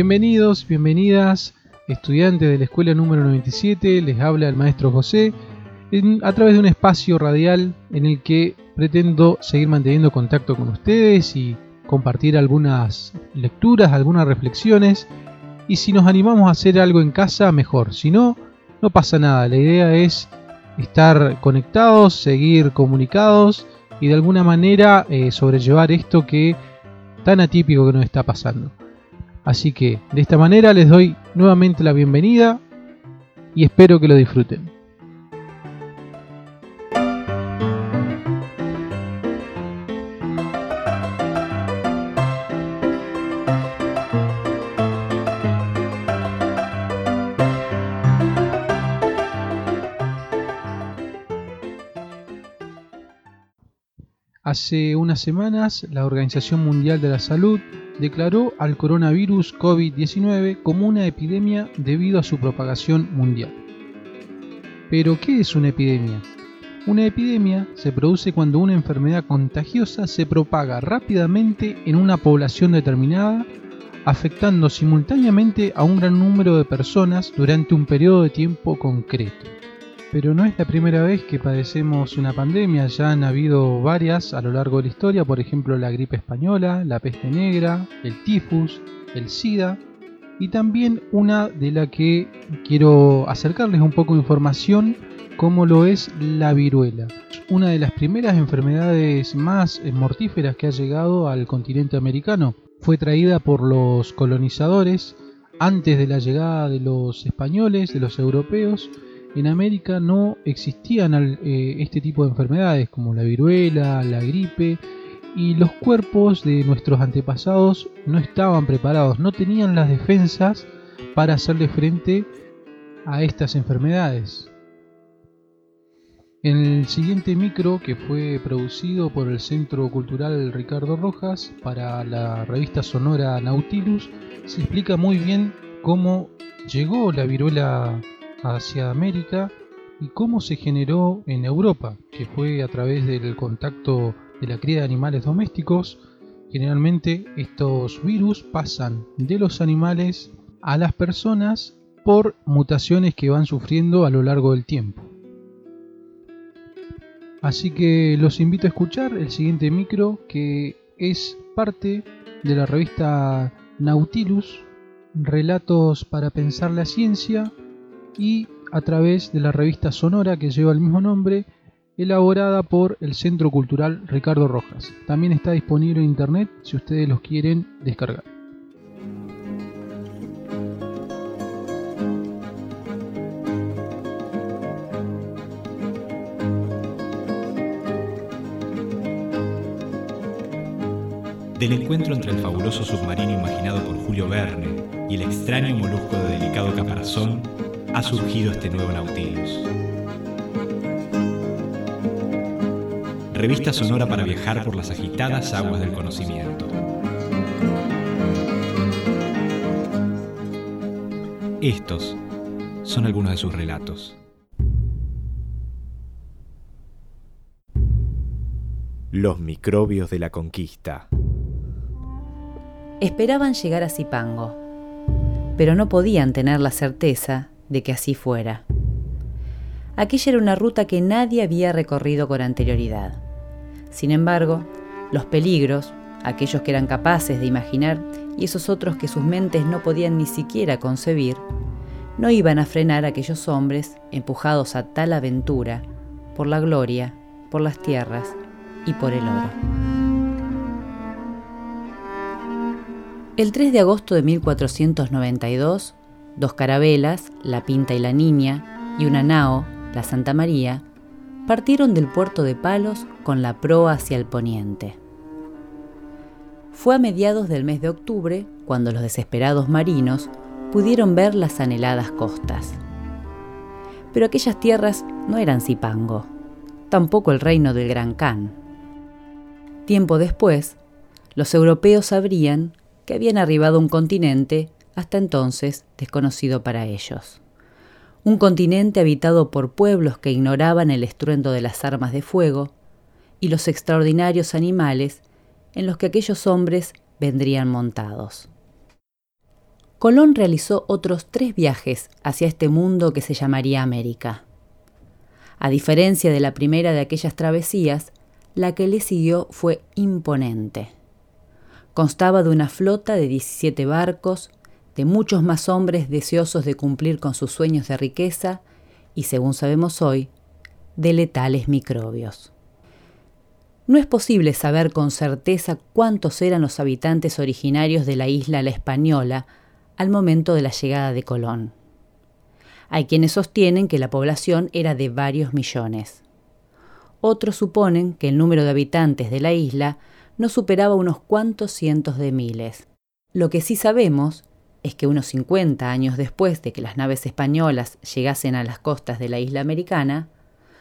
Bienvenidos, bienvenidas, estudiantes de la escuela número 97, les habla el maestro José a través de un espacio radial en el que pretendo seguir manteniendo contacto con ustedes y compartir algunas lecturas, algunas reflexiones y si nos animamos a hacer algo en casa, mejor, si no, no pasa nada, la idea es estar conectados, seguir comunicados y de alguna manera eh, sobrellevar esto que tan atípico que nos está pasando. Así que de esta manera les doy nuevamente la bienvenida y espero que lo disfruten. Hace unas semanas, la Organización Mundial de la Salud declaró al coronavirus COVID-19 como una epidemia debido a su propagación mundial. Pero, ¿qué es una epidemia? Una epidemia se produce cuando una enfermedad contagiosa se propaga rápidamente en una población determinada, afectando simultáneamente a un gran número de personas durante un periodo de tiempo concreto. Pero no es la primera vez que padecemos una pandemia, ya han habido varias a lo largo de la historia, por ejemplo la gripe española, la peste negra, el tifus, el SIDA. Y también una de la que quiero acercarles un poco de información como lo es la viruela, una de las primeras enfermedades más mortíferas que ha llegado al continente americano. Fue traída por los colonizadores antes de la llegada de los españoles, de los europeos, en América no existían eh, este tipo de enfermedades como la viruela, la gripe, y los cuerpos de nuestros antepasados no estaban preparados, no tenían las defensas para hacerle frente a estas enfermedades. En el siguiente micro, que fue producido por el Centro Cultural Ricardo Rojas para la revista sonora Nautilus, se explica muy bien cómo llegó la viruela hacia América y cómo se generó en Europa, que fue a través del contacto de la cría de animales domésticos. Generalmente estos virus pasan de los animales a las personas por mutaciones que van sufriendo a lo largo del tiempo. Así que los invito a escuchar el siguiente micro que es parte de la revista Nautilus, Relatos para pensar la ciencia, y a través de la revista Sonora que lleva el mismo nombre, elaborada por el Centro Cultural Ricardo Rojas. También está disponible en internet si ustedes los quieren descargar. Del encuentro entre el fabuloso submarino imaginado por Julio Verne y el extraño molusco de delicado caparazón, ha surgido este nuevo Nautilus. Revista sonora para viajar por las agitadas aguas del conocimiento. Estos son algunos de sus relatos. Los microbios de la conquista. Esperaban llegar a Zipango, pero no podían tener la certeza de que así fuera. Aquella era una ruta que nadie había recorrido con anterioridad. Sin embargo, los peligros, aquellos que eran capaces de imaginar y esos otros que sus mentes no podían ni siquiera concebir, no iban a frenar a aquellos hombres empujados a tal aventura por la gloria, por las tierras y por el oro. El 3 de agosto de 1492, Dos carabelas, la Pinta y la Niña, y una nao, la Santa María, partieron del puerto de Palos con la proa hacia el poniente. Fue a mediados del mes de octubre cuando los desesperados marinos pudieron ver las anheladas costas. Pero aquellas tierras no eran Zipango, tampoco el reino del Gran Khan. Tiempo después, los europeos sabrían que habían arribado a un continente hasta entonces desconocido para ellos. Un continente habitado por pueblos que ignoraban el estruendo de las armas de fuego y los extraordinarios animales en los que aquellos hombres vendrían montados. Colón realizó otros tres viajes hacia este mundo que se llamaría América. A diferencia de la primera de aquellas travesías, la que le siguió fue imponente. Constaba de una flota de 17 barcos, de muchos más hombres deseosos de cumplir con sus sueños de riqueza y, según sabemos hoy, de letales microbios. No es posible saber con certeza cuántos eran los habitantes originarios de la isla La Española al momento de la llegada de Colón. Hay quienes sostienen que la población era de varios millones. Otros suponen que el número de habitantes de la isla no superaba unos cuantos cientos de miles. Lo que sí sabemos es que unos 50 años después de que las naves españolas llegasen a las costas de la isla americana,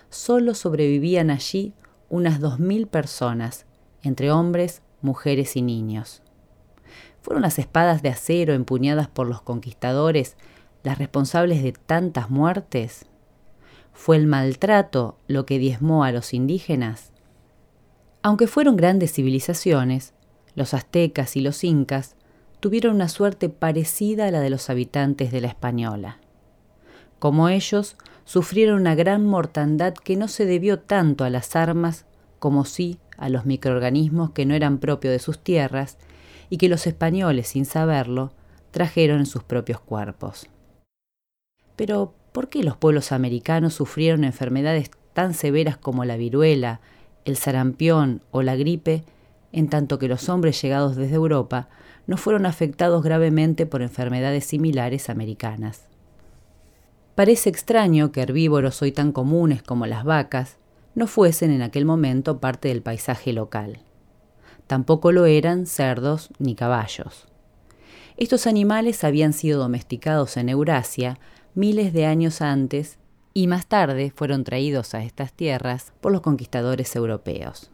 solo sobrevivían allí unas 2.000 personas, entre hombres, mujeres y niños. ¿Fueron las espadas de acero empuñadas por los conquistadores las responsables de tantas muertes? ¿Fue el maltrato lo que diezmó a los indígenas? Aunque fueron grandes civilizaciones, los aztecas y los incas tuvieron una suerte parecida a la de los habitantes de la Española. Como ellos, sufrieron una gran mortandad que no se debió tanto a las armas como sí a los microorganismos que no eran propios de sus tierras y que los españoles, sin saberlo, trajeron en sus propios cuerpos. Pero, ¿por qué los pueblos americanos sufrieron enfermedades tan severas como la viruela, el sarampión o la gripe, en tanto que los hombres llegados desde Europa no fueron afectados gravemente por enfermedades similares americanas? Parece extraño que herbívoros hoy tan comunes como las vacas no fuesen en aquel momento parte del paisaje local. Tampoco lo eran cerdos ni caballos. Estos animales habían sido domesticados en Eurasia miles de años antes y más tarde fueron traídos a estas tierras por los conquistadores europeos.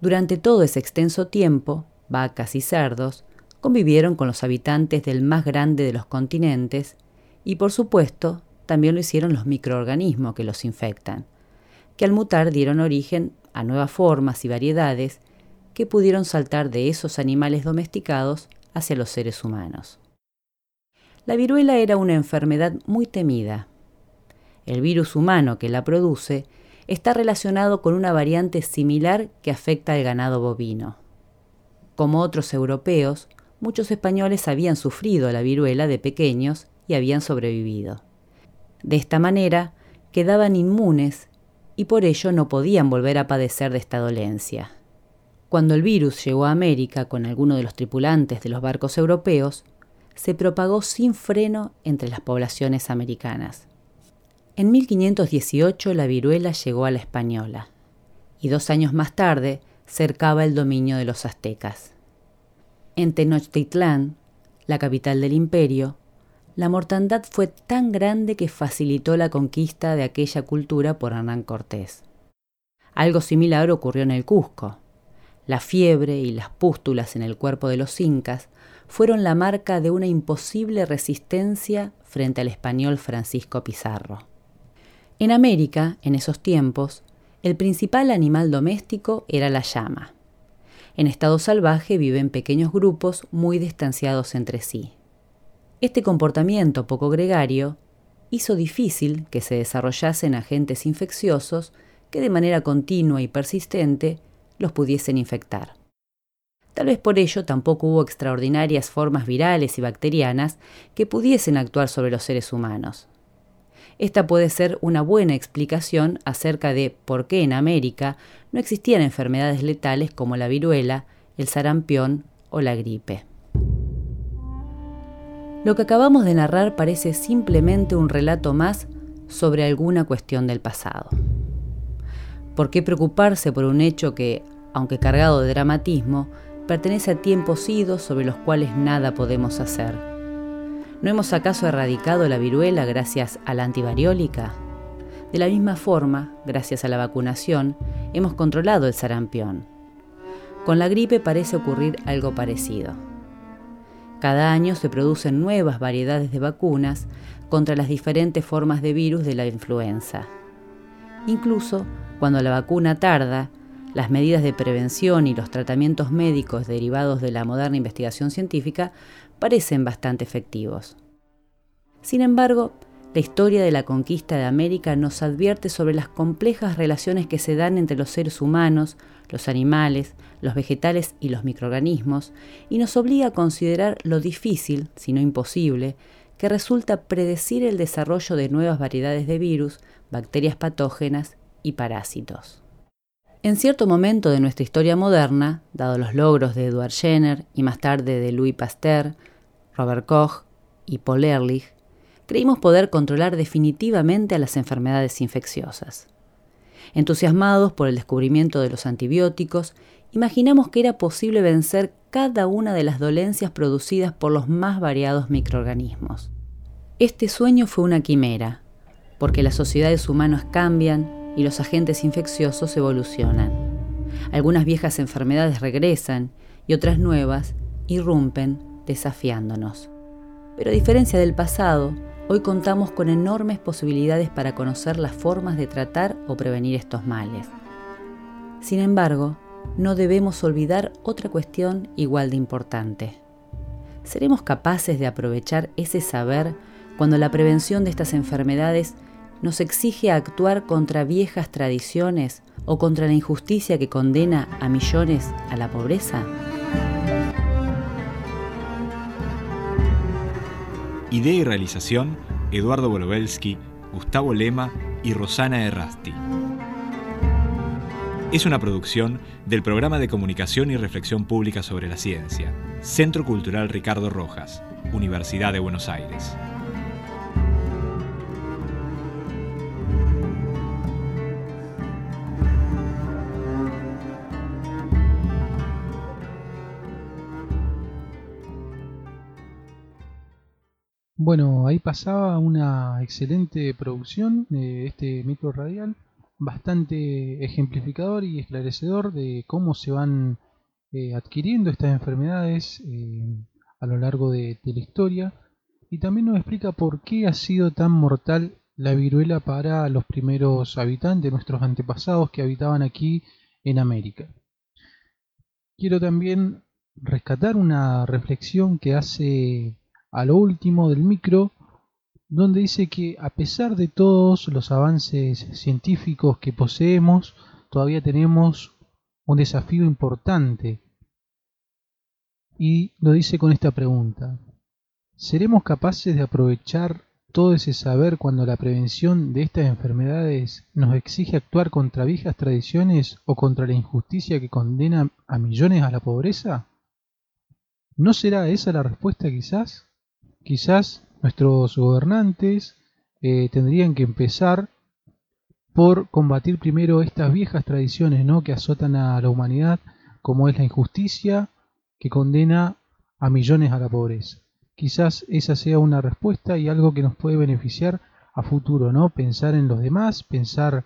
Durante todo ese extenso tiempo, vacas y cerdos convivieron con los habitantes del más grande de los continentes y por supuesto también lo hicieron los microorganismos que los infectan, que al mutar dieron origen a nuevas formas y variedades que pudieron saltar de esos animales domesticados hacia los seres humanos. La viruela era una enfermedad muy temida. El virus humano que la produce está relacionado con una variante similar que afecta al ganado bovino. Como otros europeos, muchos españoles habían sufrido la viruela de pequeños y habían sobrevivido. De esta manera, quedaban inmunes y por ello no podían volver a padecer de esta dolencia. Cuando el virus llegó a América con alguno de los tripulantes de los barcos europeos, se propagó sin freno entre las poblaciones americanas. En 1518 la viruela llegó a la española y dos años más tarde cercaba el dominio de los aztecas. En Tenochtitlán, la capital del imperio, la mortandad fue tan grande que facilitó la conquista de aquella cultura por Hernán Cortés. Algo similar ocurrió en el Cusco. La fiebre y las pústulas en el cuerpo de los incas fueron la marca de una imposible resistencia frente al español Francisco Pizarro. En América, en esos tiempos, el principal animal doméstico era la llama. En estado salvaje viven pequeños grupos muy distanciados entre sí. Este comportamiento poco gregario hizo difícil que se desarrollasen agentes infecciosos que de manera continua y persistente los pudiesen infectar. Tal vez por ello tampoco hubo extraordinarias formas virales y bacterianas que pudiesen actuar sobre los seres humanos. Esta puede ser una buena explicación acerca de por qué en América no existían enfermedades letales como la viruela, el sarampión o la gripe. Lo que acabamos de narrar parece simplemente un relato más sobre alguna cuestión del pasado. ¿Por qué preocuparse por un hecho que, aunque cargado de dramatismo, pertenece a tiempos idos sobre los cuales nada podemos hacer? ¿No hemos acaso erradicado la viruela gracias a la antivariólica? De la misma forma, gracias a la vacunación, hemos controlado el sarampión. Con la gripe parece ocurrir algo parecido. Cada año se producen nuevas variedades de vacunas contra las diferentes formas de virus de la influenza. Incluso cuando la vacuna tarda, las medidas de prevención y los tratamientos médicos derivados de la moderna investigación científica parecen bastante efectivos. Sin embargo, la historia de la conquista de América nos advierte sobre las complejas relaciones que se dan entre los seres humanos, los animales, los vegetales y los microorganismos, y nos obliga a considerar lo difícil, si no imposible, que resulta predecir el desarrollo de nuevas variedades de virus, bacterias patógenas y parásitos. En cierto momento de nuestra historia moderna, dado los logros de Edward Jenner y más tarde de Louis Pasteur, Robert Koch y Paul Ehrlich, creímos poder controlar definitivamente a las enfermedades infecciosas. Entusiasmados por el descubrimiento de los antibióticos, imaginamos que era posible vencer cada una de las dolencias producidas por los más variados microorganismos. Este sueño fue una quimera, porque las sociedades humanas cambian y los agentes infecciosos evolucionan. Algunas viejas enfermedades regresan y otras nuevas irrumpen desafiándonos. Pero a diferencia del pasado, hoy contamos con enormes posibilidades para conocer las formas de tratar o prevenir estos males. Sin embargo, no debemos olvidar otra cuestión igual de importante. ¿Seremos capaces de aprovechar ese saber cuando la prevención de estas enfermedades nos exige actuar contra viejas tradiciones o contra la injusticia que condena a millones a la pobreza? Idea y realización, Eduardo Bolobelsky, Gustavo Lema y Rosana Errasti. Es una producción del Programa de Comunicación y Reflexión Pública sobre la Ciencia, Centro Cultural Ricardo Rojas, Universidad de Buenos Aires. Bueno, ahí pasaba una excelente producción de este micro radial, bastante ejemplificador y esclarecedor de cómo se van eh, adquiriendo estas enfermedades eh, a lo largo de, de, la historia y también nos explica por qué ha sido tan mortal la viruela para los primeros habitantes, nuestros antepasados que habitaban aquí en América. Quiero también rescatar una reflexión que hace a lo último del micro, donde dice que a pesar de todos los avances científicos que poseemos, todavía tenemos un desafío importante. Y lo dice con esta pregunta. ¿Seremos capaces de aprovechar todo ese saber cuando la prevención de estas enfermedades nos exige actuar contra viejas tradiciones o contra la injusticia que condena a millones a la pobreza? ¿No será esa la respuesta quizás? Quizás nuestros gobernantes eh, tendrían que empezar por combatir primero estas viejas tradiciones ¿no? que azotan a la humanidad, como es la injusticia que condena a millones a la pobreza. Quizás esa sea una respuesta y algo que nos puede beneficiar a futuro, ¿no? Pensar en los demás, pensar,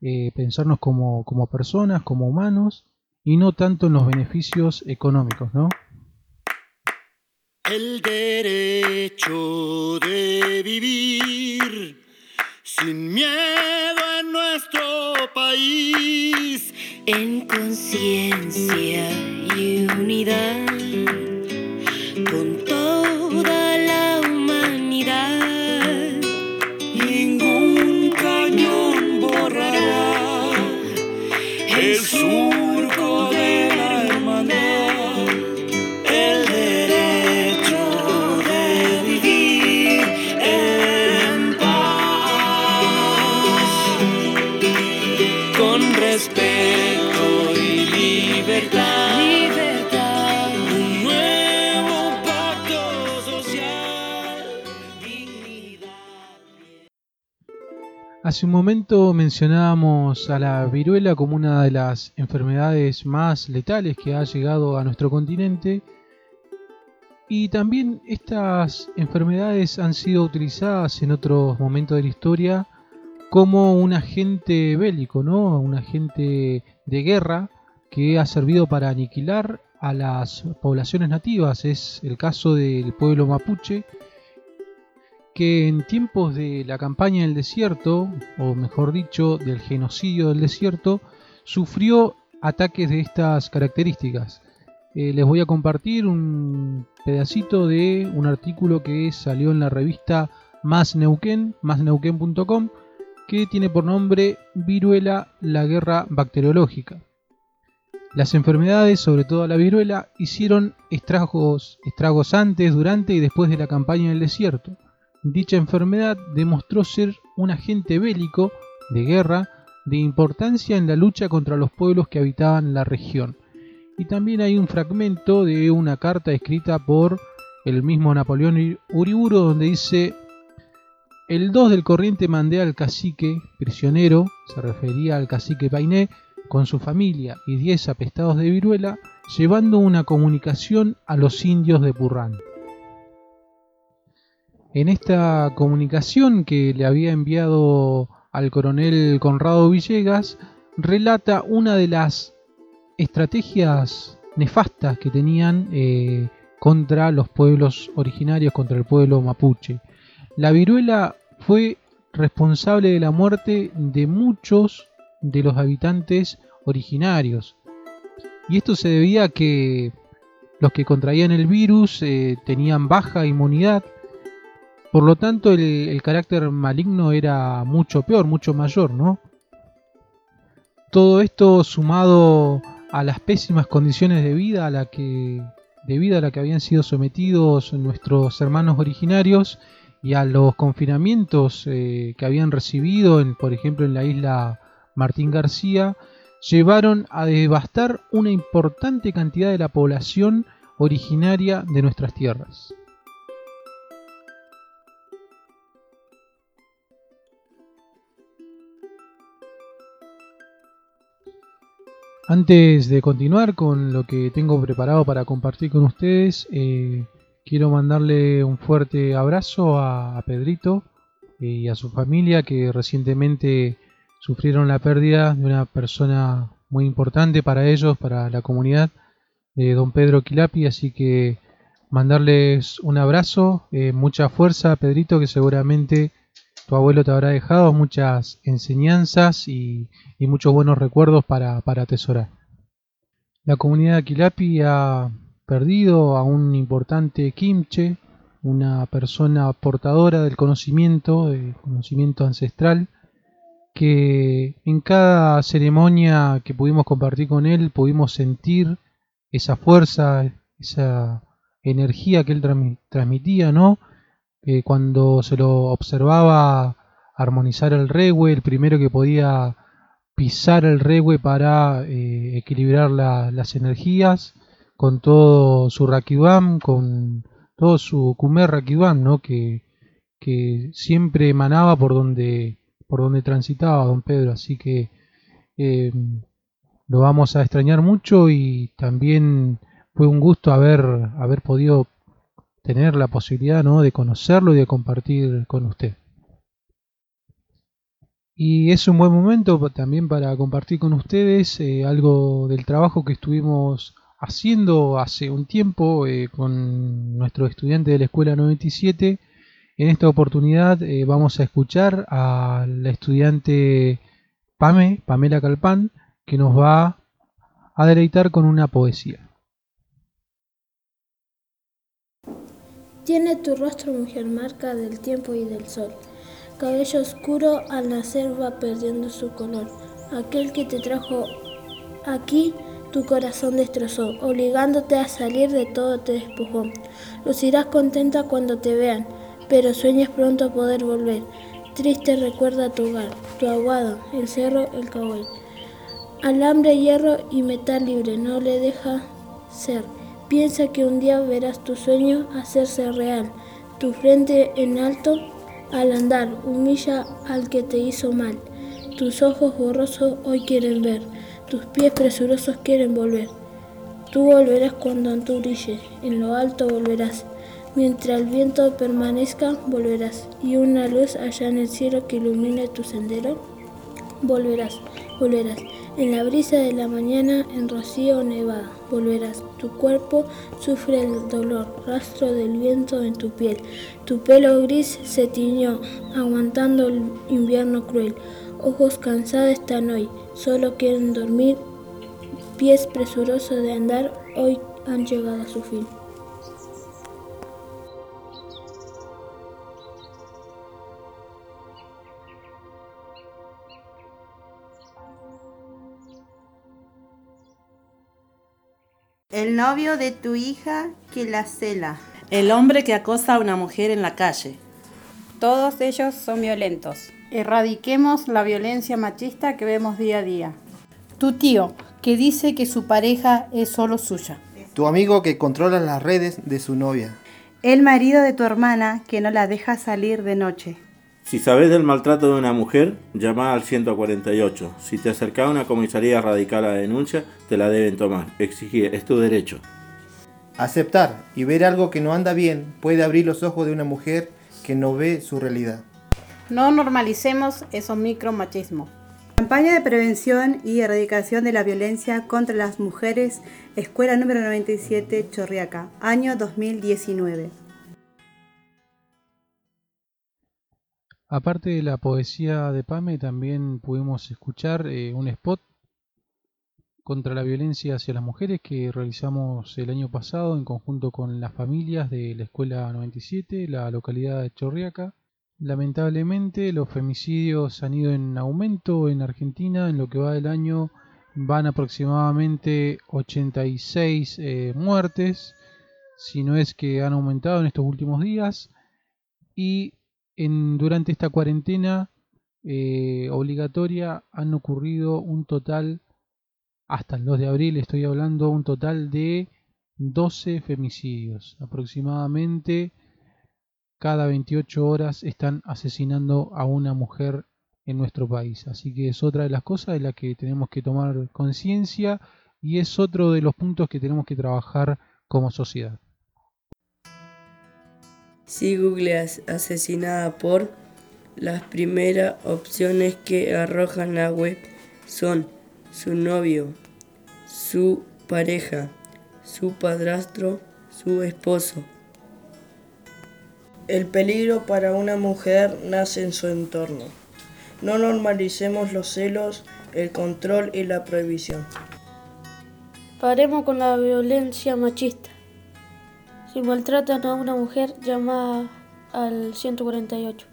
eh, pensarnos como, como personas, como humanos, y no tanto en los beneficios económicos, ¿no? El derecho de vivir sin miedo en nuestro país, en conciencia y unidad Hace un momento mencionábamos a la viruela como una de las enfermedades más letales que ha llegado a nuestro continente y también estas enfermedades han sido utilizadas en otros momentos de la historia como un agente bélico, ¿no? Un agente de guerra que ha servido para aniquilar a las poblaciones nativas. Es el caso del pueblo mapuche que en tiempos de la campaña del desierto, o mejor dicho, del genocidio del desierto, sufrió ataques de estas características. Eh, les voy a compartir un pedacito de un artículo que salió en la revista Más Neuquén, másneuquén.com, que tiene por nombre Viruela, la guerra bacteriológica. Las enfermedades, sobre todo la viruela, hicieron estragos, estragos antes, durante y después de la campaña en el desierto. Dicha enfermedad demostró ser un agente bélico de guerra de importancia en la lucha contra los pueblos que habitaban la región. Y también hay un fragmento de una carta escrita por el mismo Napoleón Uriburo donde dice el 2 del corriente mandé al cacique prisionero, se refería al cacique Painé, con su familia y 10 apestados de viruela, llevando una comunicación a los indios de Purrán. En esta comunicación que le había enviado al coronel Conrado Villegas, relata una de las estrategias nefastas que tenían eh, contra los pueblos originarios, contra el pueblo mapuche. La viruela fue responsable de la muerte de muchos de los habitantes originarios. Y esto se debía a que los que contraían el virus eh, tenían baja inmunidad por lo tanto, el, carácter maligno era mucho peor, mucho mayor, ¿no? Todo esto sumado a las pésimas condiciones de vida a la que, de vida a la que habían sido sometidos nuestros hermanos originarios y a los confinamientos eh, que habían recibido, en, por ejemplo, en la isla Martín García, llevaron a devastar una importante cantidad de la población originaria de nuestras tierras. Antes de continuar con lo que tengo preparado para compartir con ustedes, eh, quiero mandarle un fuerte abrazo a, Pedrito eh, y a su familia que recientemente sufrieron la pérdida de una persona muy importante para ellos, para la comunidad, de don Pedro Quilapi. Así que mandarles un abrazo, eh, mucha fuerza, Pedrito, que seguramente tu abuelo te habrá dejado muchas enseñanzas y, muchos buenos recuerdos para, atesorar. La comunidad de Aquilapi ha perdido a un importante Kimche, una persona portadora del conocimiento, del conocimiento ancestral, que en cada ceremonia que pudimos compartir con él pudimos sentir esa fuerza, esa energía que él transmitía, ¿no? Cuando se lo observaba armonizar el regue, el primero que podía pisar el regue para eh, equilibrar las energías, con todo su Rakidam, con todo su Kumer Rakidam, ¿no? que, que siempre emanaba por donde, por donde transitaba don Pedro. Así que eh, lo vamos a extrañar mucho y también fue un gusto haber, haber podido tener la posibilidad ¿no? de conocerlo y de compartir con usted. Y es un buen momento también para compartir con ustedes eh, algo del trabajo que estuvimos haciendo hace un tiempo eh, con nuestro estudiante de la Escuela 97. En esta oportunidad eh, vamos a escuchar a la estudiante Pame, Pamela Calpán, que nos va a deleitar con una poesía. Tiene tu rostro, mujer, marca del tiempo y del sol. Cabello oscuro al nacer va perdiendo su color. Aquel que te trajo aquí tu corazón destrozó, obligándote a salir de todo te despojó. Lucirás contenta cuando te vean, pero sueñas pronto poder volver. Triste recuerda tu hogar, tu aguado, el cerro, el cahuel. Alambre, hierro y metal libre no le deja ser. Piensa que un día verás tu sueño hacerse real. Tu frente en alto al andar humilla al que te hizo mal. Tus ojos borrosos hoy quieren ver. Tus pies presurosos quieren volver. Tú volverás cuando tú brilles. En lo alto volverás. Mientras el viento permanezca, volverás. Y una luz allá en el cielo que ilumine tu sendero, volverás, volverás. En la brisa de la mañana, en rocío nevada, volverás. Tu cuerpo sufre el dolor, rastro del viento en tu piel. Tu pelo gris se tiñó, aguantando el invierno cruel. Ojos cansados están hoy, solo quieren dormir pies presurosos de andar hoy han llegado a su fin. El novio de tu hija que la cela. El hombre que acosa a una mujer en la calle. Todos ellos son violentos. Erradiquemos la violencia machista que vemos día a día. Tu tío, que dice que su pareja es solo suya. Tu amigo que controla las redes de su novia. El marido de tu hermana que no la deja salir de noche. Si sabes del maltrato de una mujer, llama al 148. Si te acercas a una comisaría radical a la denuncia, te la deben tomar. Exigir, es tu derecho. Aceptar y ver algo que no anda bien puede abrir los ojos de una mujer que no ve su realidad. No normalicemos esos micromachismos. Campaña de prevención y erradicación de la violencia contra las mujeres, Escuela número 97, Chorriaca, año 2019. Aparte de la poesía de Pame, también pudimos escuchar eh, un spot contra la violencia hacia las mujeres que realizamos el año pasado en conjunto con las familias de la Escuela 97, la localidad de Chorriaca. Lamentablemente los femicidios han ido en aumento en Argentina, en lo que va del año van aproximadamente 86 eh, muertes, si no es que han aumentado en estos últimos días. Y en, durante esta cuarentena eh, obligatoria han ocurrido un total, hasta el 2 de abril estoy hablando, un total de 12 femicidios. Aproximadamente cada 28 horas están asesinando a una mujer en nuestro país. Así que es otra de las cosas de las que tenemos que tomar conciencia y es otro de los puntos que tenemos que trabajar como sociedad. Si googleas asesinada por, las primeras opciones que arrojan la web son su novio, su pareja, su padrastro, su esposo. El peligro para una mujer nace en su entorno. No normalicemos los celos, el control y la prohibición. Paremos con la violencia machista. Si maltratan a una mujer, llama al 148.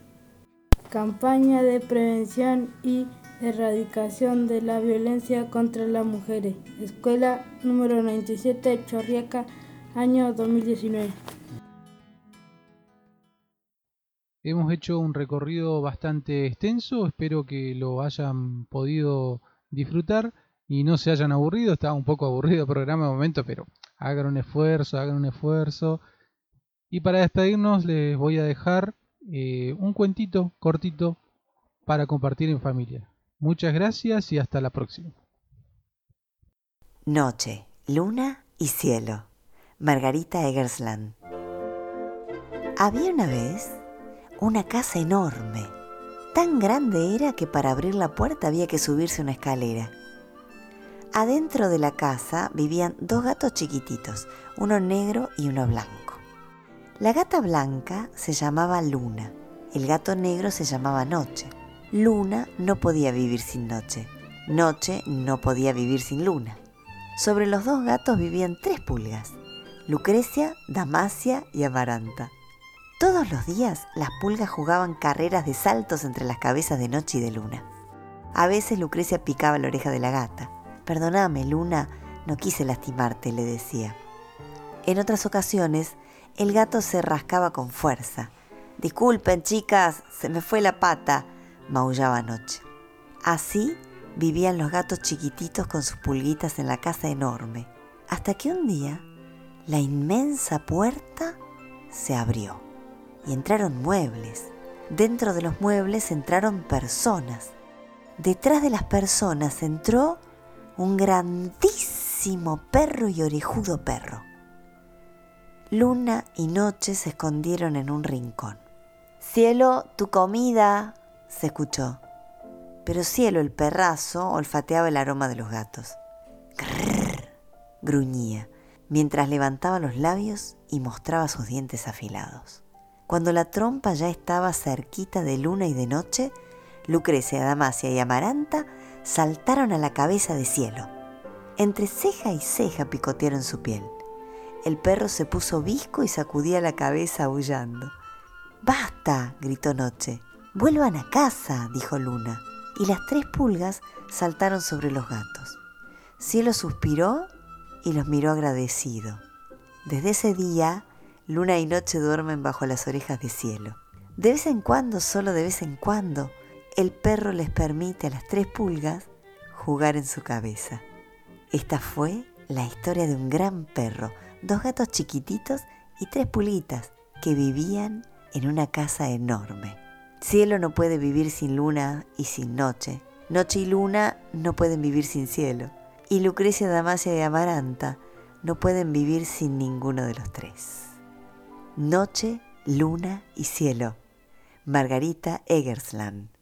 Campaña de prevención y erradicación de la violencia contra las mujeres. Escuela número 97, Chorriaca, año 2019. Hemos hecho un recorrido bastante extenso, espero que lo hayan podido disfrutar y no se hayan aburrido. Estaba un poco aburrido el programa de momento, pero hagan un esfuerzo, hagan un esfuerzo. Y para despedirnos les voy a dejar eh, un cuentito cortito para compartir en familia. Muchas gracias y hasta la próxima. Noche, luna y cielo. Margarita Eggersland. Había una vez una casa enorme. Tan grande era que para abrir la puerta había que subirse una escalera. Adentro de la casa vivían dos gatos chiquititos, uno negro y uno blanco. La gata blanca se llamaba Luna, el gato negro se llamaba Noche. Luna no podía vivir sin Noche, Noche no podía vivir sin Luna. Sobre los dos gatos vivían tres pulgas, Lucrecia, Damasia y Amaranta. Todos los días las pulgas jugaban carreras de saltos entre las cabezas de Noche y de Luna. A veces Lucrecia picaba la oreja de la gata. Perdóname, Luna, no quise lastimarte, le decía. En otras ocasiones, el gato se rascaba con fuerza. Disculpen, chicas, se me fue la pata, maullaba Noche. Así vivían los gatos chiquititos con sus pulguitas en la casa enorme, hasta que un día la inmensa puerta se abrió y entraron muebles. Dentro de los muebles entraron personas. Detrás de las personas entró un grandísimo perro y orejudo perro. Luna y Noche se escondieron en un rincón. Cielo, tu comida, se escuchó. Pero Cielo, el perrazo, olfateaba el aroma de los gatos. Grrr, gruñía, mientras levantaba los labios y mostraba sus dientes afilados. Cuando la trompa ya estaba cerquita de luna y de noche, Lucrecia, Damasia y Amaranta saltaron a la cabeza de cielo. Entre ceja y ceja picotearon su piel. El perro se puso visco y sacudía la cabeza aullando. ¡Basta! gritó Noche. Vuelvan a casa, dijo Luna. Y las tres pulgas saltaron sobre los gatos. Cielo suspiró y los miró agradecido. Desde ese día, Luna y Noche duermen bajo las orejas de Cielo. De vez en cuando, solo de vez en cuando, el perro les permite a las tres pulgas jugar en su cabeza. Esta fue la historia de un gran perro, dos gatos chiquititos y tres pulguitas que vivían en una casa enorme. Cielo no puede vivir sin luna y sin noche. Noche y luna no pueden vivir sin cielo. Y Lucrecia, Damasia y Amaranta no pueden vivir sin ninguno de los tres. Noche, luna y cielo. Margarita Eggersland.